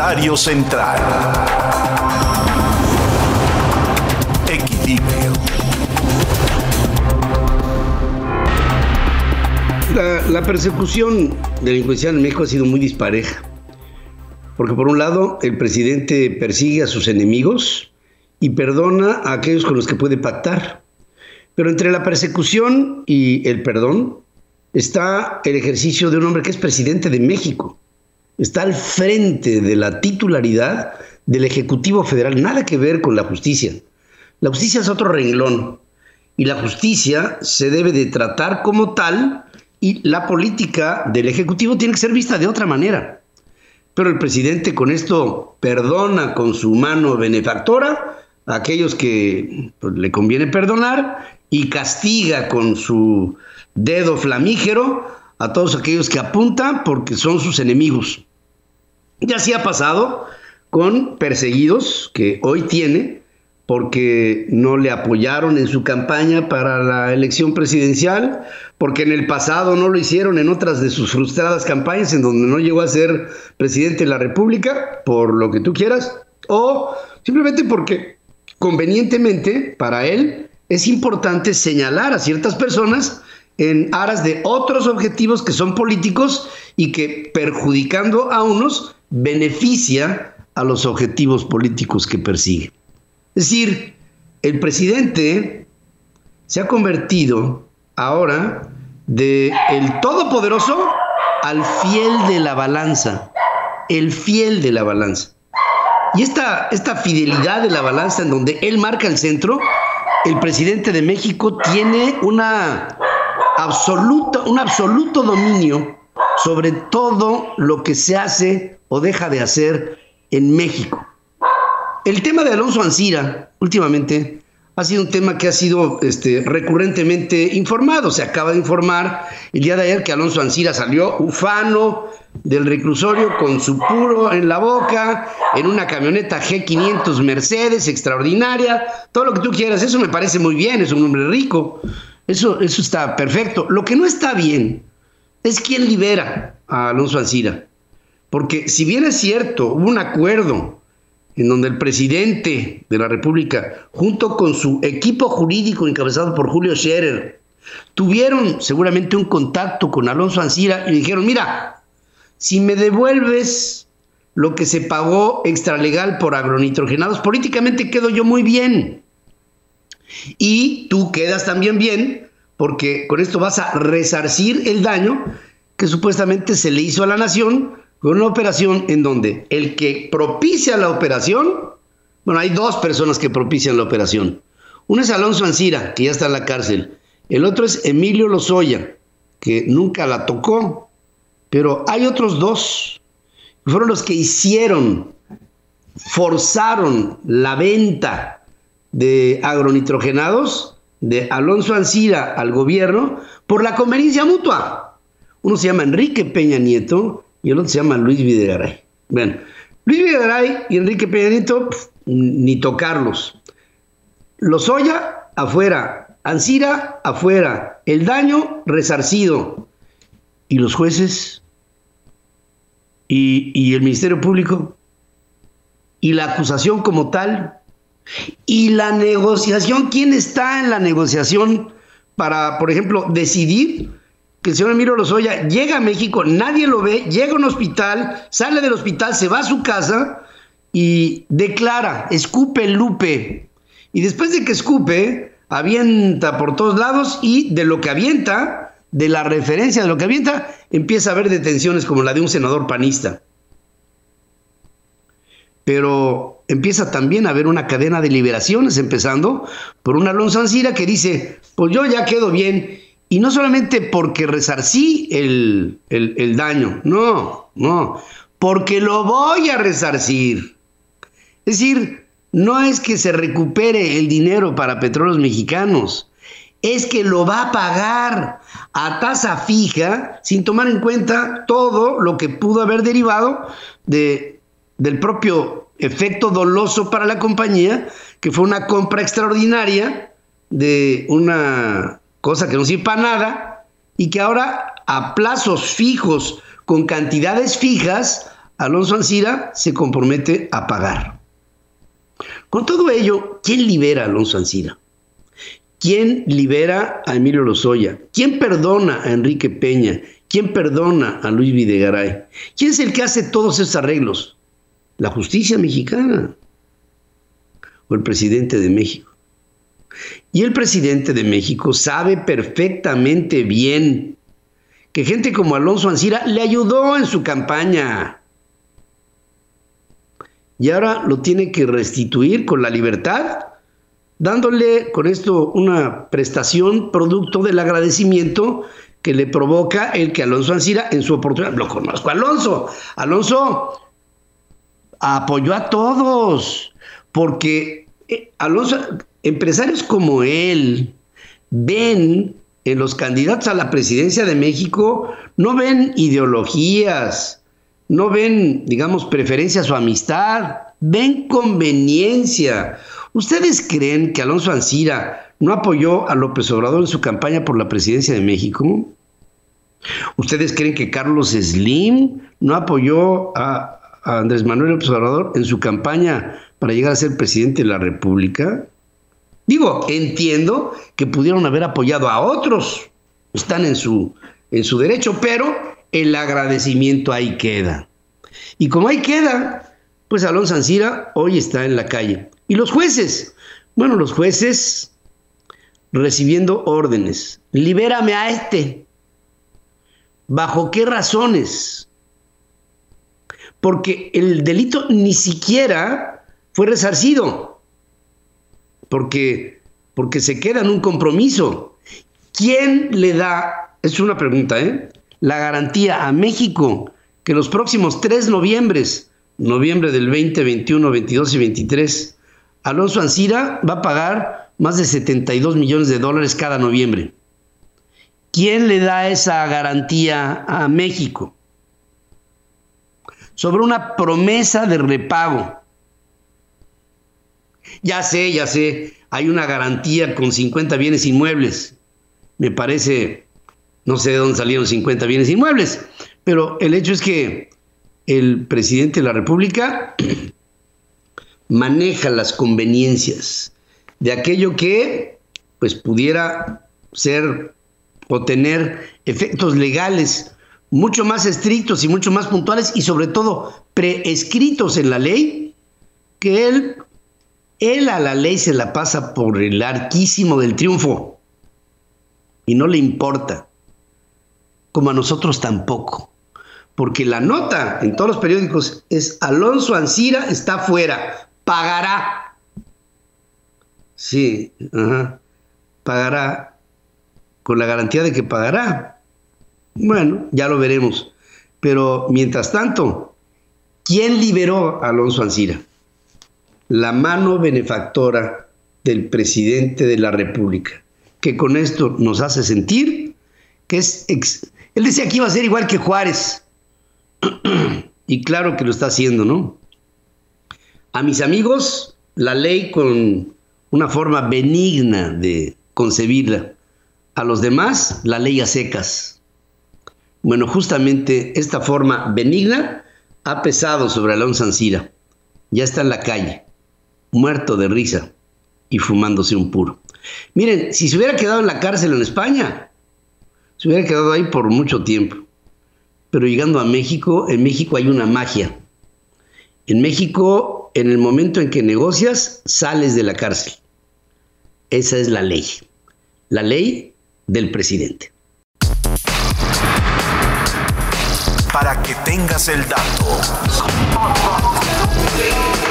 Comentario central. Equilibrio. La, persecución delincuencial en México ha sido muy dispareja. Porque por un lado, el presidente persigue a sus enemigos y perdona a aquellos con los que puede pactar. Pero entre la persecución y el perdón está el ejercicio de un hombre que es presidente de México está al frente de la titularidad del Ejecutivo Federal, nada que ver con la justicia. La justicia es otro renglón y la justicia se debe de tratar como tal y la política del Ejecutivo tiene que ser vista de otra manera. Pero el presidente con esto perdona con su mano benefactora a aquellos que pues, le conviene perdonar y castiga con su dedo flamígero a todos aquellos que apuntan porque son sus enemigos. Y así ha pasado con perseguidos que hoy tiene porque no le apoyaron en su campaña para la elección presidencial, porque en el pasado no lo hicieron en otras de sus frustradas campañas en donde no llegó a ser presidente de la República, por lo que tú quieras, o simplemente porque convenientemente para él es importante señalar a ciertas personas en aras de otros objetivos que son políticos y que perjudicando a unos beneficia a los objetivos políticos que persigue. Es decir, el presidente se ha convertido ahora de el todopoderoso al fiel de la balanza, el fiel de la balanza. Y esta, esta fidelidad de la balanza en donde él marca el centro, el presidente de México tiene una absoluta, un absoluto dominio sobre todo lo que se hace o deja de hacer en México. El tema de Alonso Ancira, últimamente, ha sido un tema que ha sido este, recurrentemente informado. Se acaba de informar el día de ayer que Alonso Ancira salió ufano del reclusorio con su puro en la boca, en una camioneta G500 Mercedes extraordinaria, todo lo que tú quieras. Eso me parece muy bien, es un hombre rico. Eso, eso está perfecto. Lo que no está bien es quien libera a Alonso Ancira. Porque si bien es cierto, hubo un acuerdo en donde el presidente de la República, junto con su equipo jurídico encabezado por Julio Scherer, tuvieron seguramente un contacto con Alonso Ancira y dijeron, mira, si me devuelves lo que se pagó extralegal por agronitrogenados, políticamente quedo yo muy bien. Y tú quedas también bien porque con esto vas a resarcir el daño que supuestamente se le hizo a la nación con una operación en donde el que propicia la operación, bueno, hay dos personas que propician la operación. Uno es Alonso Ancira, que ya está en la cárcel. El otro es Emilio Lozoya, que nunca la tocó. Pero hay otros dos. Fueron los que hicieron, forzaron la venta de agronitrogenados de Alonso Ancira al gobierno por la conveniencia mutua. Uno se llama Enrique Peña Nieto y el otro se llama Luis Videgaray. Bueno, Luis Videgaray y Enrique Peña Nieto, ni tocarlos. Lozoya, afuera. Ancira, afuera. El daño, resarcido. ¿Y los jueces? ¿Y, y el Ministerio Público? ¿Y la acusación como tal? Y la negociación, ¿quién está en la negociación para, por ejemplo, decidir que el señor Emilio Lozoya llega a México, nadie lo ve, llega a un hospital, sale del hospital, se va a su casa y declara, escupe Lupe. Y después de que escupe, avienta por todos lados y de lo que avienta, de la referencia de lo que avienta, empieza a haber detenciones como la de un senador panista pero empieza también a haber una cadena de liberaciones, empezando por una Alonso Ancira que dice, pues yo ya quedo bien, y no solamente porque resarcí el, el daño, no, no, porque lo voy a resarcir. Es decir, no es que se recupere el dinero para petróleos mexicanos, es que lo va a pagar a tasa fija sin tomar en cuenta todo lo que pudo haber derivado de del propio efecto doloso para la compañía, que fue una compra extraordinaria de una cosa que no sirve para nada y que ahora a plazos fijos, con cantidades fijas, Alonso Ancira se compromete a pagar. Con todo ello, ¿quién libera a Alonso Ancira? ¿Quién libera a Emilio Lozoya? ¿Quién perdona a Enrique Peña? ¿Quién perdona a Luis Videgaray? ¿Quién es el que hace todos esos arreglos? La justicia mexicana o el presidente de México. Y el presidente de México sabe perfectamente bien que gente como Alonso Ancira le ayudó en su campaña. Y ahora lo tiene que restituir con la libertad, dándole con esto una prestación producto del agradecimiento que le provoca el que Alonso Ancira en su oportunidad, lo conozco, Alonso, Alonso apoyó a todos, porque eh, Alonso, empresarios como él ven en los candidatos a la presidencia de México, no ven ideologías, no ven, digamos, preferencias o amistad, ven conveniencia. ¿Ustedes creen que Alonso Ancira no apoyó a López Obrador en su campaña por la presidencia de México? ¿Ustedes creen que Carlos Slim no apoyó a, Andrés Manuel López Obrador en su campaña para llegar a ser presidente de la República? Digo, entiendo que pudieron haber apoyado a otros, están en su, en su derecho, pero el agradecimiento ahí queda. Y como ahí queda, pues Alonso Ancira hoy está en la calle. ¿Y los jueces? Bueno, los jueces recibiendo órdenes. Libérame a este. ¿Bajo qué razones? Porque el delito ni siquiera fue resarcido porque, porque se queda en un compromiso. ¿Quién le da, es una pregunta, ¿eh? la garantía a México que los próximos tres noviembres, noviembre del 20, 21, 22 y 23, Alonso Ancira va a pagar más de 72 millones de dólares cada noviembre? ¿Quién le da esa garantía a México? Sobre una promesa de repago ya sé, ya sé, hay una garantía con 50 bienes inmuebles. Me parece, no sé de dónde salieron 50 bienes inmuebles, pero el hecho es que el presidente de la República maneja las conveniencias de aquello que pues pudiera ser o tener efectos legales mucho más estrictos y mucho más puntuales y sobre todo preescritos en la ley que él él a la ley se la pasa por el arquísimo del triunfo y no le importa, como a nosotros tampoco, porque la nota en todos los periódicos es Alonso Ancira está fuera, pagará. Sí, pagará con la garantía de que pagará. Bueno, ya lo veremos. Pero mientras tanto, ¿quién liberó a Alonso Ancira? la mano benefactora del presidente de la República, que con esto nos hace sentir que es... Él decía que iba a ser igual que Juárez. y claro que lo está haciendo, ¿no? A mis amigos, la ley con una forma benigna de concebirla. A los demás, la ley a secas. Bueno, justamente esta forma benigna ha pesado sobre Alonso Ancira. Ya está en la calle muerto de risa y fumándose un puro. Miren, si se hubiera quedado en la cárcel en España, se hubiera quedado ahí por mucho tiempo. Pero llegando a México, en México hay una magia. En México, en el momento en que negocias, sales de la cárcel. Esa es la ley. La ley del presidente. Tengas el dato.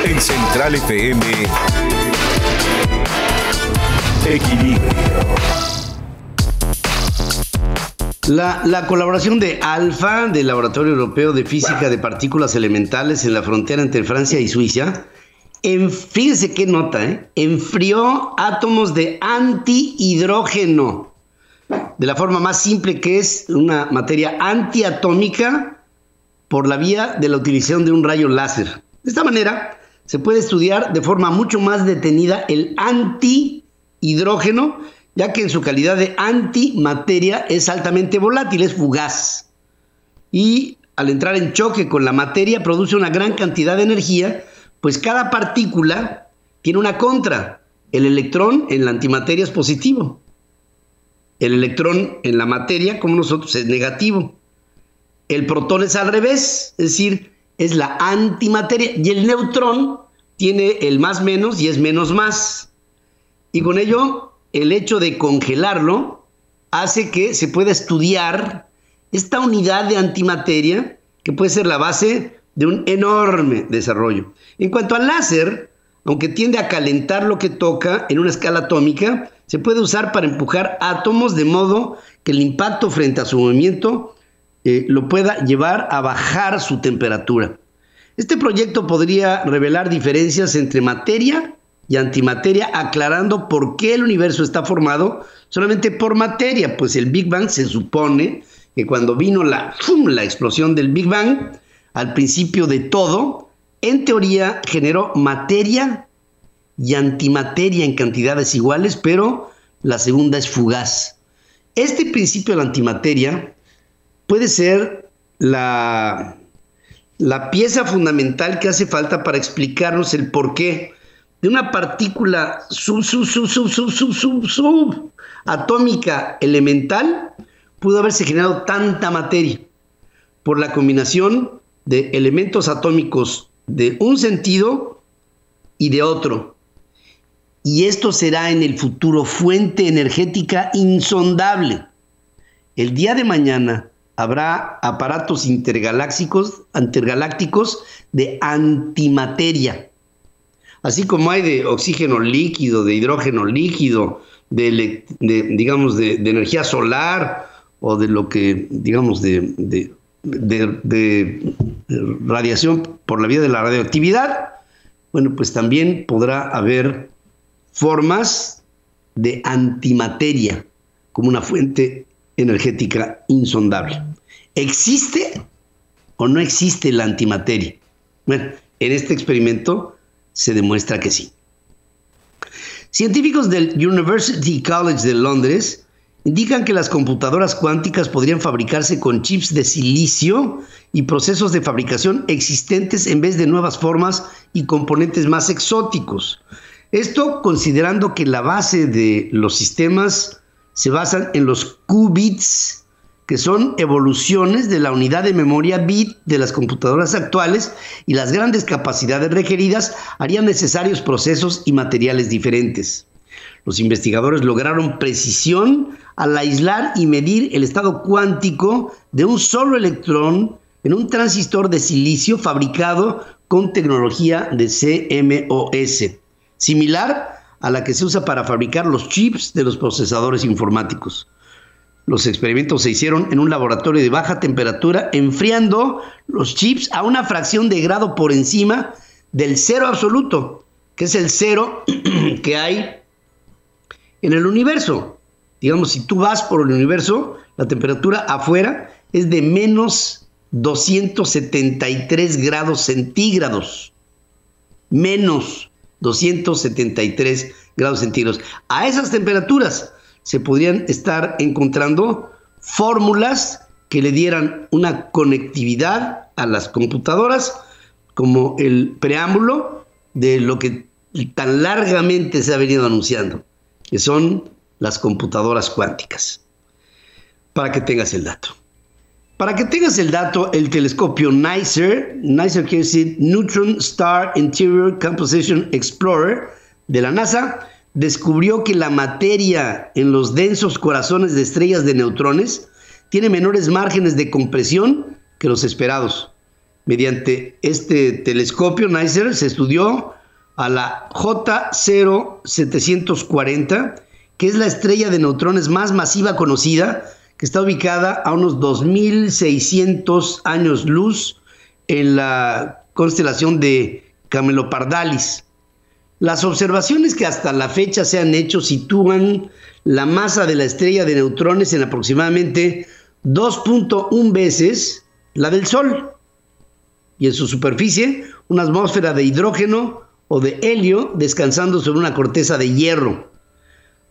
En Central FM, Equilibrio. La, la, colaboración de ALFA, del Laboratorio Europeo de Física de Partículas Elementales en la frontera entre Francia y Suiza, en, fíjense qué nota, ¿eh? enfrió átomos de antihidrógeno, de la forma más simple que es una materia antiatómica por la vía de la utilización de un rayo láser. De esta manera, se puede estudiar de forma mucho más detenida el antihidrógeno, ya que en su calidad de antimateria es altamente volátil, es fugaz. Y al entrar en choque con la materia, produce una gran cantidad de energía, pues cada partícula tiene una contra. El electrón en la antimateria es positivo. El electrón en la materia, como nosotros, es negativo. El protón es al revés, es decir, es la antimateria. Y el neutrón tiene el más menos y es menos más. Y con ello, el hecho de congelarlo hace que se pueda estudiar esta unidad de antimateria que puede ser la base de un enorme desarrollo. En cuanto al láser, aunque tiende a calentar lo que toca en una escala atómica, se puede usar para empujar átomos de modo que el impacto frente a su movimiento eh, lo pueda llevar a bajar su temperatura. Este proyecto podría revelar diferencias entre materia y antimateria, aclarando por qué el universo está formado solamente por materia, pues el Big Bang se supone que cuando vino la, la explosión del Big Bang, al principio de todo, en teoría generó materia y antimateria en cantidades iguales, pero la segunda es fugaz. Este principio de la antimateria puede ser la, la pieza fundamental que hace falta para explicarnos el porqué de una partícula sub, sub, sub, sub, sub, sub, sub, sub atómica elemental pudo haberse generado tanta materia por la combinación de elementos atómicos de un sentido y de otro. Y esto será en el futuro fuente energética insondable. El día de mañana habrá aparatos intergalácticos, intergalácticos de antimateria. Así como hay de oxígeno líquido, de hidrógeno líquido, de, digamos, de, energía solar o de lo que, digamos, de, de, radiación por la vía de la radioactividad, bueno, pues también podrá haber formas de antimateria como una fuente energética insondable. ¿Existe o no existe la antimateria? Bueno, en este experimento se demuestra que sí. Científicos del University College de Londres indican que las computadoras cuánticas podrían fabricarse con chips de silicio y procesos de fabricación existentes en vez de nuevas formas y componentes más exóticos. Esto considerando que la base de los sistemas se basan en los qubits, que son evoluciones de la unidad de memoria bit de las computadoras actuales y las grandes capacidades requeridas harían necesarios procesos y materiales diferentes. Los investigadores lograron precisión al aislar y medir el estado cuántico de un solo electrón en un transistor de silicio fabricado con tecnología de CMOS, similar a la que se usa para fabricar los chips de los procesadores informáticos. Los experimentos se hicieron en un laboratorio de baja temperatura, enfriando los chips a una fracción de grado por encima del cero absoluto, que es el cero que hay en el universo. Digamos, si tú vas por el universo, la temperatura afuera es de menos 273 grados centígrados. Menos 273 grados centígrados. A esas temperaturas se podrían estar encontrando fórmulas que le dieran una conectividad a las computadoras como el preámbulo de lo que tan largamente se ha venido anunciando, que son las computadoras cuánticas. Para que tengas el dato. Para que tengas el dato, el telescopio NICER, NICER quiere decir Neutron Star Interior Composition Explorer de la NASA, descubrió que la materia en los densos corazones de estrellas de neutrones tiene menores márgenes de compresión que los esperados. Mediante este telescopio NICER se estudió a la J0740, que es la estrella de neutrones más masiva conocida, que está ubicada a unos 2600 años luz en la constelación de Camelopardalis. Las observaciones que hasta la fecha se han hecho sitúan la masa de la estrella de neutrones en aproximadamente 2.1 veces la del Sol y en su superficie una atmósfera de hidrógeno o de helio descansando sobre una corteza de hierro.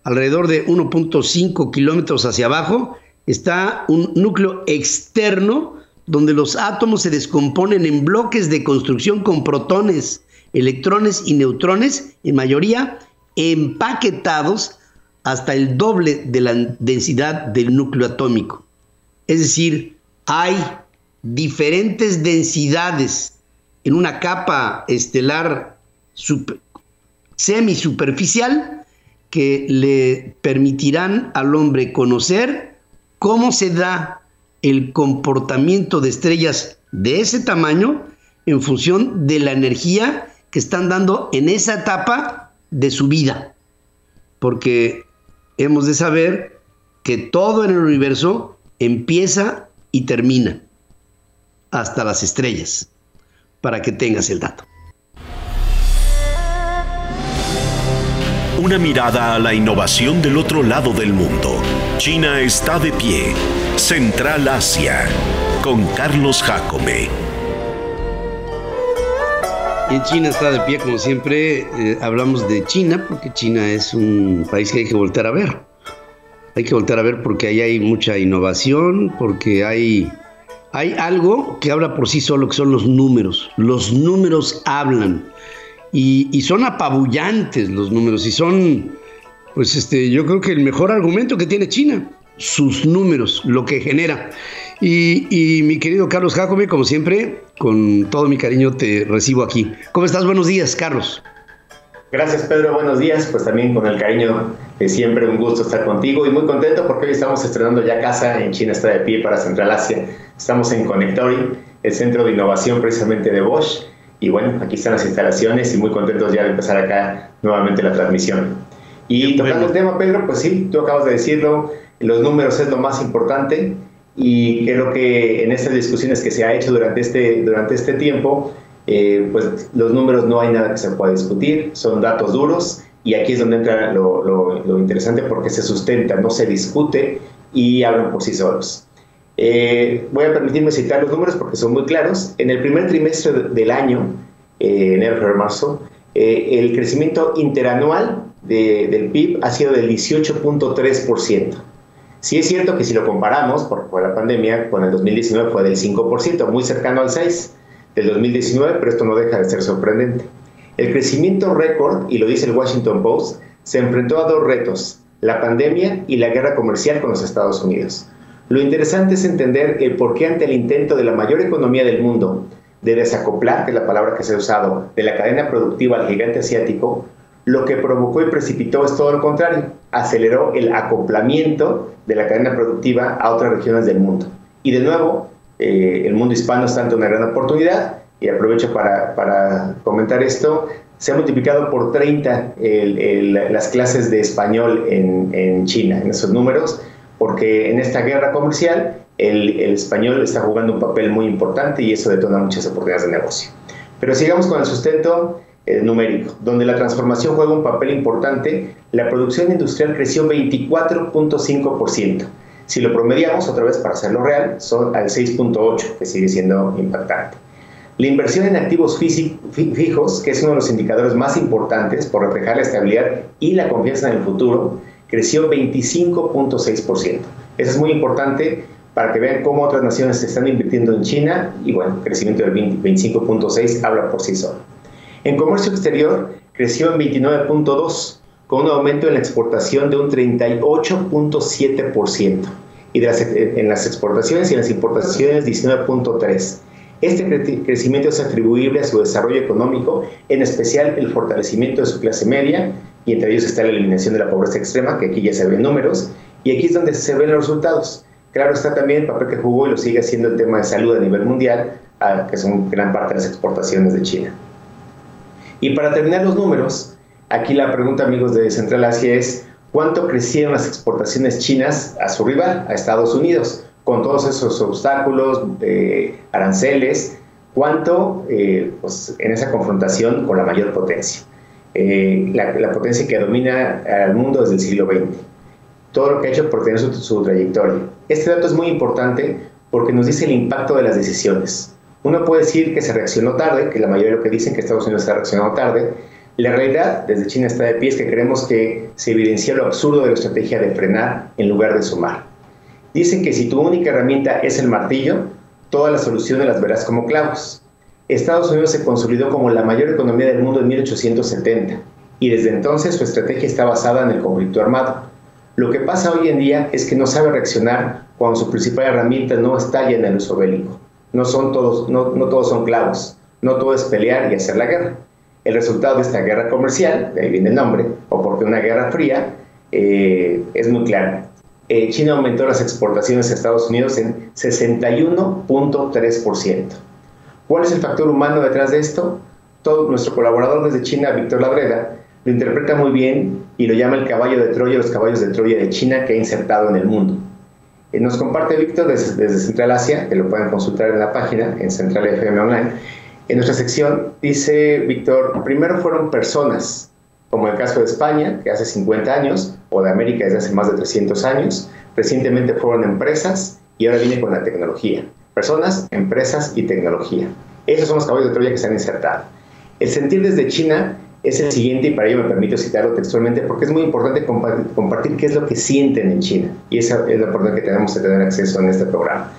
Alrededor de 1.5 kilómetros hacia abajo está un núcleo externo donde los átomos se descomponen en bloques de construcción con protones, electrones y neutrones, en mayoría empaquetados hasta el doble de la densidad del núcleo atómico. Es decir, hay diferentes densidades en una capa estelar semisuperficial que le permitirán al hombre conocer cómo se da el comportamiento de estrellas de ese tamaño en función de la energía que están dando en esa etapa de su vida. Porque hemos de saber que todo en el universo empieza y termina hasta las estrellas, para que tengas el dato. Una mirada a la innovación del otro lado del mundo. China está de pie. Central Asia. Con Carlos Jacome. En China está de pie, como siempre, eh, hablamos de China, porque China es un país que hay que volver a ver. Hay que volver a ver porque ahí hay mucha innovación, porque hay hay algo que habla por sí solo, que son los números. Los números hablan. Y, son apabullantes los números. Y son, pues este, yo creo que el mejor argumento que tiene China. Sus números, lo que genera. Y, mi querido Carlos Jacome, como siempre, con todo mi cariño te recibo aquí. ¿Cómo estás? Buenos días, Carlos. Gracias Pedro, buenos días. Pues también con el cariño de siempre, un gusto estar contigo y muy contento porque hoy estamos estrenando ya casa en China está de pie para Central Asia. Estamos en Connectory, el centro de innovación precisamente de Bosch. Y bueno, aquí están las instalaciones y muy contentos ya de empezar acá nuevamente la transmisión. Y tocando el tema, Pedro, pues sí, tú acabas de decirlo, los números es lo más importante y creo que en estas discusiones que se ha hecho durante este, durante este tiempo, eh, pues los números no hay nada que se pueda discutir, son datos duros y aquí es donde entra lo, interesante porque se sustenta, no se discute y hablan por sí solos. Eh, voy a permitirme citar los números porque son muy claros. En el primer trimestre del año, eh, enero, febrero, marzo, el crecimiento interanual del PIB ha sido del 18.3%. Sí es cierto que si lo comparamos por, por, la pandemia con el 2019 fue del 5%, muy cercano al 6% del 2019, pero esto no deja de ser sorprendente. El crecimiento récord, y lo dice el Washington Post, se enfrentó a dos retos, la pandemia y la guerra comercial con los Estados Unidos. Lo interesante es entender el por qué ante el intento de la mayor economía del mundo de desacoplar, que es la palabra que se ha usado, de la cadena productiva al gigante asiático, lo que provocó y precipitó es todo lo contrario, aceleró el acoplamiento de la cadena productiva a otras regiones del mundo. Y de nuevo, eh, el mundo hispano está ante una gran oportunidad y aprovecho para, comentar esto. Se ha multiplicado por 30 las clases de español en, China, en esos números, porque en esta guerra comercial el, español está jugando un papel muy importante y eso detona muchas oportunidades de negocio. Pero sigamos con el sustento eh, numérico, donde la transformación juega un papel importante. La producción industrial creció 24.5%. Si lo promediamos, otra vez para hacerlo real, son al 6.8, que sigue siendo impactante. La inversión en activos fijos, que es uno de los indicadores más importantes por reflejar la estabilidad y la confianza en el futuro, creció 25.6%. Eso es muy importante para que vean cómo otras naciones están invirtiendo en China y bueno, crecimiento del 25.6 habla por sí solo. En comercio exterior creció en 29.2 con un aumento en la exportación de un 38.7% y en las exportaciones y en las importaciones 19.3%. Este crecimiento es atribuible a su desarrollo económico, en especial el fortalecimiento de su clase media, y entre ellos está la eliminación de la pobreza extrema, que aquí ya se ven números, y aquí es donde se ven los resultados. Claro está también el papel que jugó y lo sigue haciendo el tema de salud a nivel mundial, que son gran parte de las exportaciones de China. Y para terminar los números, Aquí la pregunta, amigos de Central Asia, es ¿cuánto crecieron las exportaciones chinas a su rival, a Estados Unidos, con todos esos obstáculos de aranceles? ¿Cuánto eh, pues, en esa confrontación con la mayor potencia? Eh, la, potencia que domina al mundo desde el siglo XX. Todo lo que ha hecho por tener su, su trayectoria. Este dato es muy importante porque nos dice el impacto de las decisiones. Uno puede decir que se reaccionó tarde, que la mayoría de lo que dicen que Estados Unidos ha reaccionado tarde, la realidad desde China está de pie es que creemos que se evidencia lo absurdo de la estrategia de frenar en lugar de sumar. Dicen que si tu única herramienta es el martillo, todas las soluciones las verás como clavos. Estados Unidos se consolidó como la mayor economía del mundo en 1870 y desde entonces su estrategia está basada en el conflicto armado. Lo que pasa hoy en día es que no sabe reaccionar cuando su principal herramienta no está ya en el uso bélico. No, son todos, no, no todos son clavos, no todo es pelear y hacer la guerra. El resultado de esta guerra comercial, de ahí viene el nombre, o porque una guerra fría, eh, es muy claro. Eh, China aumentó las exportaciones a Estados Unidos en 61.3%. ¿Cuál es el factor humano detrás de esto? Todo nuestro colaborador desde China, Víctor Labreda, lo interpreta muy bien y lo llama el caballo de Troya, los caballos de Troya de China que ha insertado en el mundo. Eh, nos comparte Víctor desde, desde, Central Asia, que lo pueden consultar en la página, en Central FM Online. En nuestra sección dice Víctor, primero fueron personas, como el caso de España, que hace 50 años, o de América desde hace más de 300 años. Recientemente fueron empresas y ahora viene con la tecnología. Personas, empresas y tecnología. Esos son los caballos de Troya que se han insertado. El sentir desde China es el siguiente y para ello me permito citarlo textualmente porque es muy importante compartir, qué es lo que sienten en China y esa es la importancia que tenemos de tener acceso en este programa.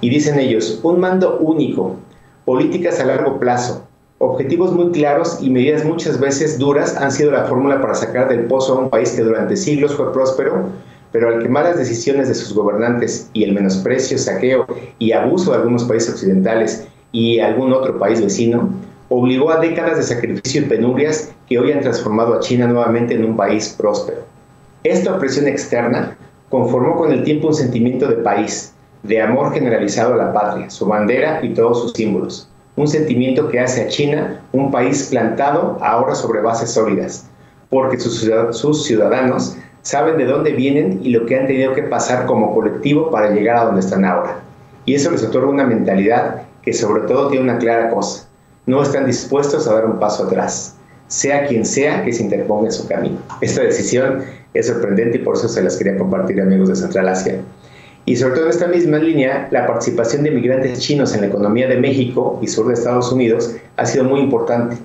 Y dicen ellos, un mando único, políticas a largo plazo, objetivos muy claros y medidas muchas veces duras han sido la fórmula para sacar del pozo a un país que durante siglos fue próspero, pero al que malas decisiones de sus gobernantes y el menosprecio, saqueo y abuso de algunos países occidentales y algún otro país vecino, obligó a décadas de sacrificio y penurias que hoy han transformado a China nuevamente en un país próspero. Esta opresión externa conformó con el tiempo un sentimiento de país, de amor generalizado a la patria, su bandera y todos sus símbolos. Un sentimiento que hace a China un país plantado ahora sobre bases sólidas, porque sus ciudadanos saben de dónde vienen y lo que han tenido que pasar como colectivo para llegar a donde están ahora. Y eso les otorga una mentalidad que sobre todo tiene una clara cosa, no están dispuestos a dar un paso atrás, sea quien sea que se interponga en su camino. Esta decisión es sorprendente y por eso se las quería compartir amigos de Central Asia. Y sobre todo en esta misma línea, la participación de migrantes chinos en la economía de México y sur de Estados Unidos ha sido muy importante.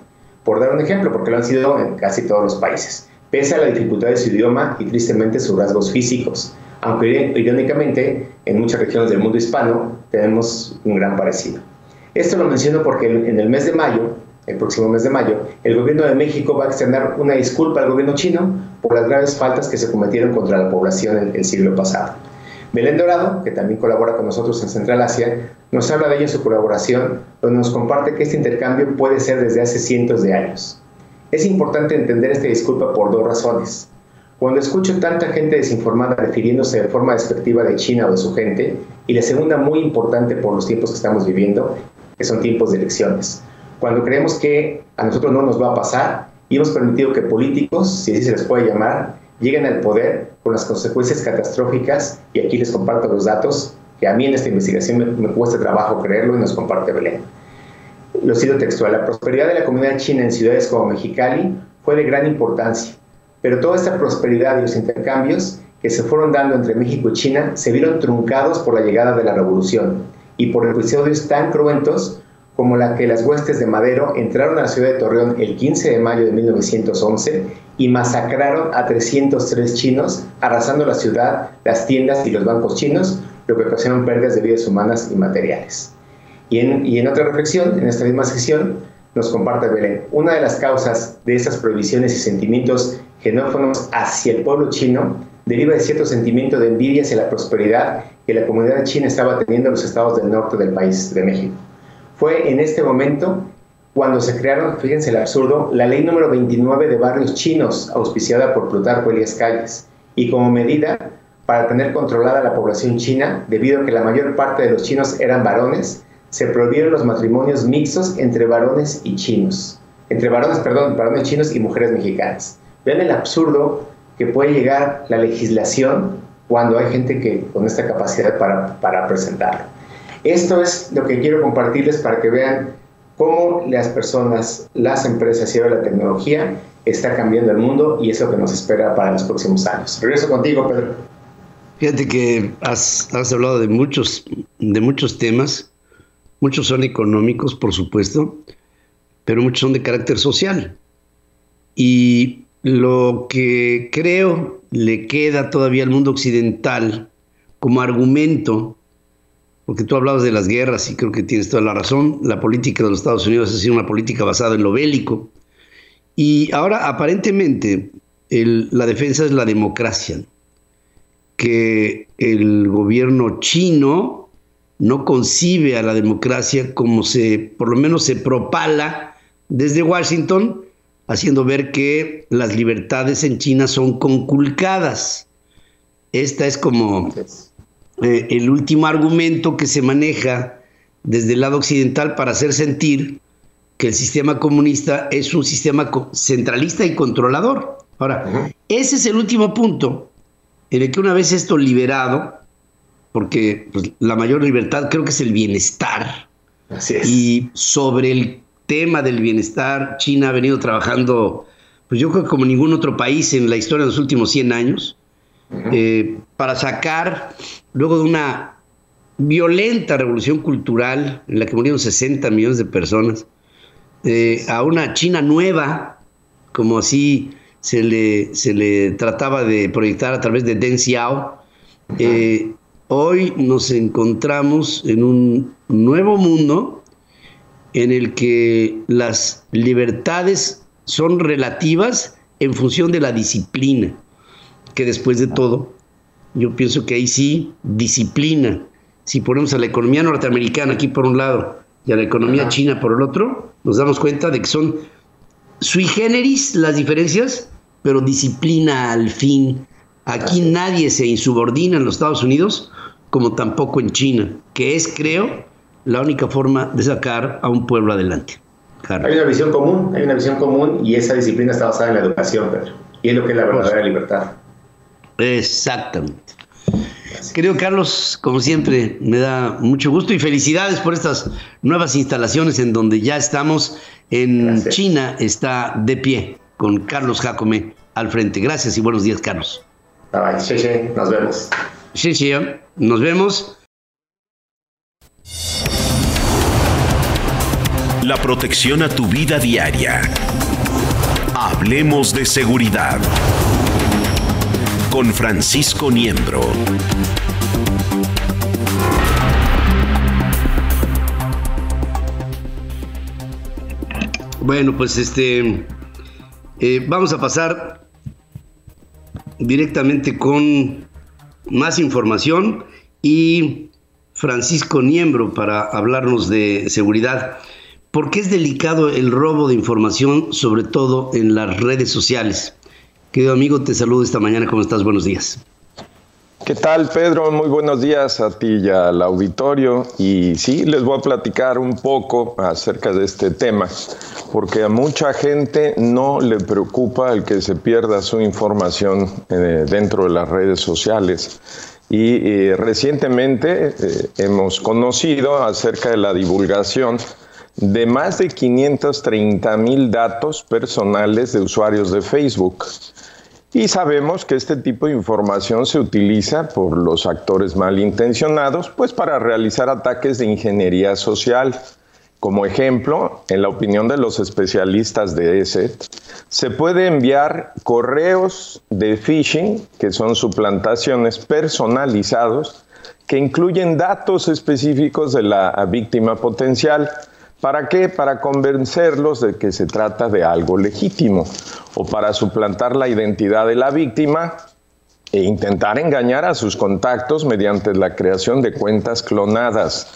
Por dar un ejemplo, porque lo han sido en casi todos los países, pese a la dificultad de su idioma y tristemente sus rasgos físicos. Aunque irónicamente, en muchas regiones del mundo hispano tenemos un gran parecido. Esto lo menciono porque en el mes de mayo, el próximo mes de mayo, el gobierno de México va a extender una disculpa al gobierno chino por las graves faltas que se cometieron contra la población el, siglo pasado. Belén Dorado, que también colabora con nosotros en Central Asia, nos habla de ello en su colaboración, donde nos comparte que este intercambio puede ser desde hace cientos de años. Es importante entender esta disculpa por dos razones. Cuando escucho tanta gente desinformada refiriéndose de forma despectiva de China o de su gente, y la segunda muy importante por los tiempos que estamos viviendo, que son tiempos de elecciones. Cuando creemos que a nosotros no nos va a pasar y hemos permitido que políticos, si así se les puede llamar, lleguen al poder con las consecuencias catastróficas, y aquí les comparto los datos, que a mí en esta investigación me, cuesta trabajo creerlo y nos comparte Belén. Lo cito textual, la prosperidad de la comunidad china en ciudades como Mexicali fue de gran importancia, pero toda esta prosperidad y los intercambios que se fueron dando entre México y China se vieron truncados por la llegada de la revolución y por episodios tan cruentos como la que las huestes de Madero entraron a la ciudad de Torreón el 15 de mayo de 1911 y masacraron a 303 chinos, arrasando la ciudad, las tiendas y los bancos chinos, lo que ocasionó pérdidas de vidas humanas y materiales. Y en, y en otra reflexión, en esta misma sección, nos comparte Belén, una de las causas de estas prohibiciones y sentimientos genófonos hacia el pueblo chino deriva de cierto sentimiento de envidia hacia la prosperidad que la comunidad china estaba teniendo en los estados del norte del país de México. Fue en este momento cuando se crearon, fíjense el absurdo, la ley número 29 de barrios chinos, auspiciada por Plutarco Elías Calles, y como medida para tener controlada la población china, debido a que la mayor parte de los chinos eran varones, se prohibieron los matrimonios mixtos entre varones y chinos, entre varones, perdón, varones chinos y mujeres mexicanas. Vean el absurdo que puede llegar la legislación cuando hay gente que con esta capacidad para, para presentarlo. Esto es lo que quiero compartirles para que vean cómo las personas, las empresas y ahora la tecnología está cambiando el mundo y eso que nos espera para los próximos años. Regreso contigo, Pedro. Fíjate que has, has hablado de muchos, de muchos temas, muchos son económicos, por supuesto, pero muchos son de carácter social. Y lo que creo le queda todavía al mundo occidental como argumento porque tú hablabas de las guerras y creo que tienes toda la razón. La política de los Estados Unidos ha sido una política basada en lo bélico. Y ahora aparentemente la defensa es la democracia, que el gobierno chino no concibe a la democracia como se, por lo menos se propala desde Washington, haciendo ver que las libertades en China son conculcadas. Esta es como eh, el último argumento que se maneja desde el lado occidental para hacer sentir que el sistema comunista es un sistema centralista y controlador. Ahora, ese es el último punto en el que una vez esto liberado, porque pues, la mayor libertad creo que es el bienestar. Así es. Y sobre el tema del bienestar, China ha venido trabajando, pues yo creo que como ningún otro país en la historia de los últimos 100 años, eh, para sacar, luego de una violenta revolución cultural en la que murieron 60 millones de personas, eh, a una China nueva, como así se le, se le trataba de proyectar a través de Deng Xiao. Eh, hoy nos encontramos en un nuevo mundo en el que las libertades son relativas en función de la disciplina, que después de todo, yo pienso que ahí sí, disciplina. Si ponemos a la economía norteamericana aquí por un lado y a la economía china por el otro, nos damos cuenta de que son sui generis las diferencias, pero disciplina al fin. Aquí nadie se insubordina en los Estados Unidos, como tampoco en China, que es, creo, la única forma de sacar a un pueblo adelante. Hay una visión común, hay una visión común y esa disciplina está basada en la educación, Pedro. Y es lo que es la verdadera libertad. Exactamente. Querido Carlos, como siempre, me da mucho gusto y felicidades por estas nuevas instalaciones en donde ya estamos. En China está de pie con Carlos Jacome al frente. Gracias y buenos días, Carlos. Bye bye. Nos vemos. Sí, sí. Nos vemos. La protección a tu vida diaria. Hablemos de seguridad con Francisco Niembro. Bueno, pues este, eh, vamos a pasar directamente con más información y Francisco Niembro para hablarnos de seguridad. ¿Por qué es delicado el robo de información, sobre todo en las redes sociales? Querido amigo, te saludo esta mañana. ¿Cómo estás? Buenos días. ¿Qué tal, Pedro? Muy buenos días a ti y al auditorio. Y sí, les voy a platicar un poco acerca de este tema, porque a mucha gente no le preocupa el que se pierda su información eh, dentro de las redes sociales. Y recientemente eh, hemos conocido acerca de la divulgación de más de 530 mil datos personales de usuarios de Facebook. Y sabemos que este tipo de información se utiliza por los actores malintencionados, pues para realizar ataques de ingeniería social. Como ejemplo, en la opinión de los especialistas de ESET, se puede enviar correos de phishing, que son suplantaciones personalizados, que incluyen datos específicos de la víctima potencial ¿Para qué? Para convencerlos de que se trata de algo legítimo o para suplantar la identidad de la víctima e intentar engañar a sus contactos mediante la creación de cuentas clonadas.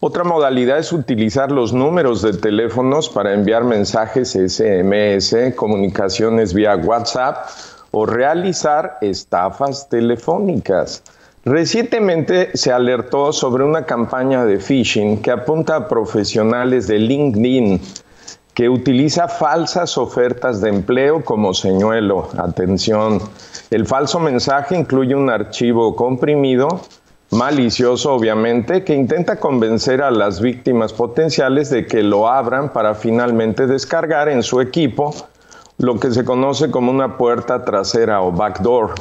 Otra modalidad es utilizar los números de teléfonos para enviar mensajes SMS, comunicaciones vía WhatsApp o realizar estafas telefónicas. Recientemente se alertó sobre una campaña de phishing que apunta a profesionales de LinkedIn que utiliza falsas ofertas de empleo como señuelo. Atención, el falso mensaje incluye un archivo comprimido, malicioso obviamente, que intenta convencer a las víctimas potenciales de que lo abran para finalmente descargar en su equipo lo que se conoce como una puerta trasera o backdoor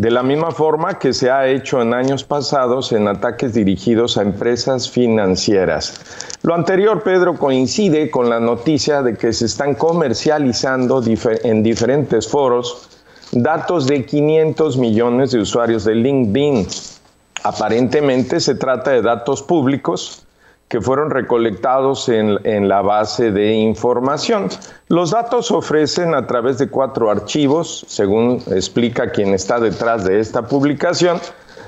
de la misma forma que se ha hecho en años pasados en ataques dirigidos a empresas financieras. Lo anterior, Pedro, coincide con la noticia de que se están comercializando en diferentes foros datos de 500 millones de usuarios de LinkedIn. Aparentemente se trata de datos públicos que fueron recolectados en, en, la base de información. Los datos se ofrecen a través de cuatro archivos, según explica quien está detrás de esta publicación,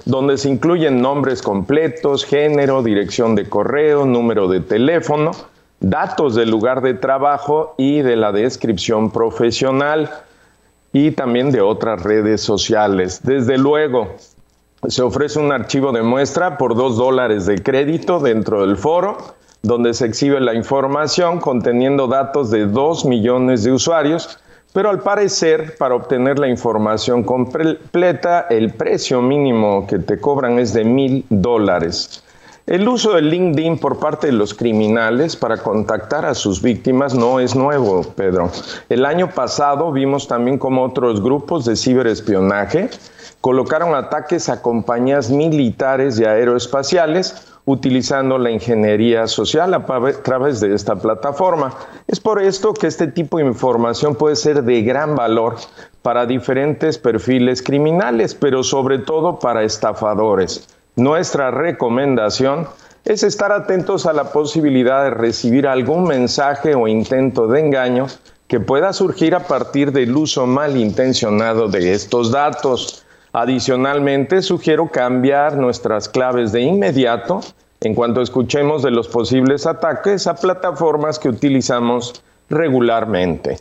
donde se incluyen nombres completos, género, dirección de correo, número de teléfono, datos del lugar de trabajo y de la descripción profesional y también de otras redes sociales. Desde luego, se ofrece un archivo de muestra por dos dólares de crédito dentro del foro, donde se exhibe la información conteniendo datos de dos millones de usuarios, pero al parecer para obtener la información completa el precio mínimo que te cobran es de mil dólares. El uso de LinkedIn por parte de los criminales para contactar a sus víctimas no es nuevo, Pedro. El año pasado vimos también como otros grupos de ciberespionaje colocaron ataques a compañías militares y aeroespaciales utilizando la ingeniería social a través de esta plataforma. Es por esto que este tipo de información puede ser de gran valor para diferentes perfiles criminales, pero sobre todo para estafadores. Nuestra recomendación es estar atentos a la posibilidad de recibir algún mensaje o intento de engaño que pueda surgir a partir del uso malintencionado de estos datos. Adicionalmente, sugiero cambiar nuestras claves de inmediato en cuanto escuchemos de los posibles ataques a plataformas que utilizamos regularmente.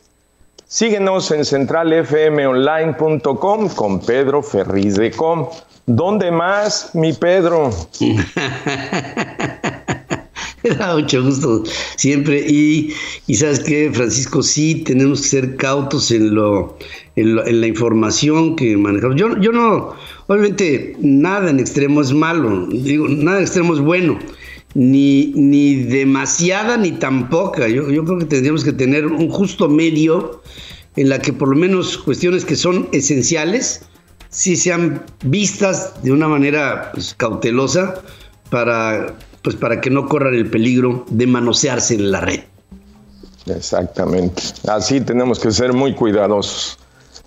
Síguenos en centralfmonline.com con Pedro Ferriz de Com. ¿Dónde más, mi Pedro? Me da mucho gusto siempre. Y, y sabes qué, Francisco, sí tenemos que ser cautos en, lo, en, la información que manejamos. Yo, yo no, obviamente, nada en extremo es malo, digo, nada en extremo es bueno. Ni, ni demasiada ni tan poca. Yo, yo creo que tendríamos que tener un justo medio en la que por lo menos cuestiones que son esenciales sí sean vistas de una manera pues, cautelosa para pues para que no corran el peligro de manosearse en la red. Exactamente. Así tenemos que ser muy cuidadosos.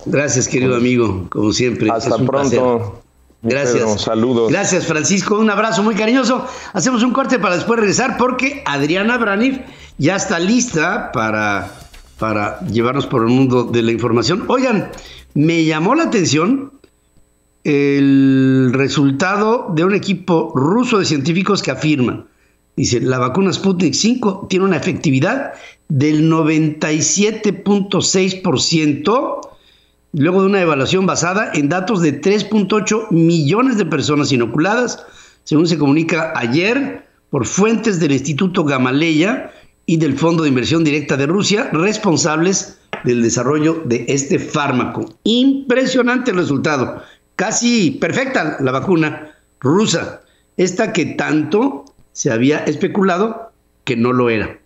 Gracias, querido amigo, como siempre. Hasta pronto. Gracias. saludos. Gracias, Francisco. Un abrazo muy cariñoso. Hacemos un corte para después regresar porque Adriana Branif ya está lista para, para llevarnos por el mundo de la información. Oigan, me llamó la atención el resultado de un equipo ruso de científicos que afirman, dice, la vacuna Sputnik 5 tiene una efectividad del 97.6%, luego de una evaluación basada en datos de 3.8 millones de personas inoculadas, según se comunica ayer por fuentes del Instituto Gamaleya y del Fondo de Inversión Directa de Rusia, responsables del desarrollo de este fármaco. Impresionante el resultado casi perfecta la vacuna rusa, esta que tanto se había especulado que no lo era.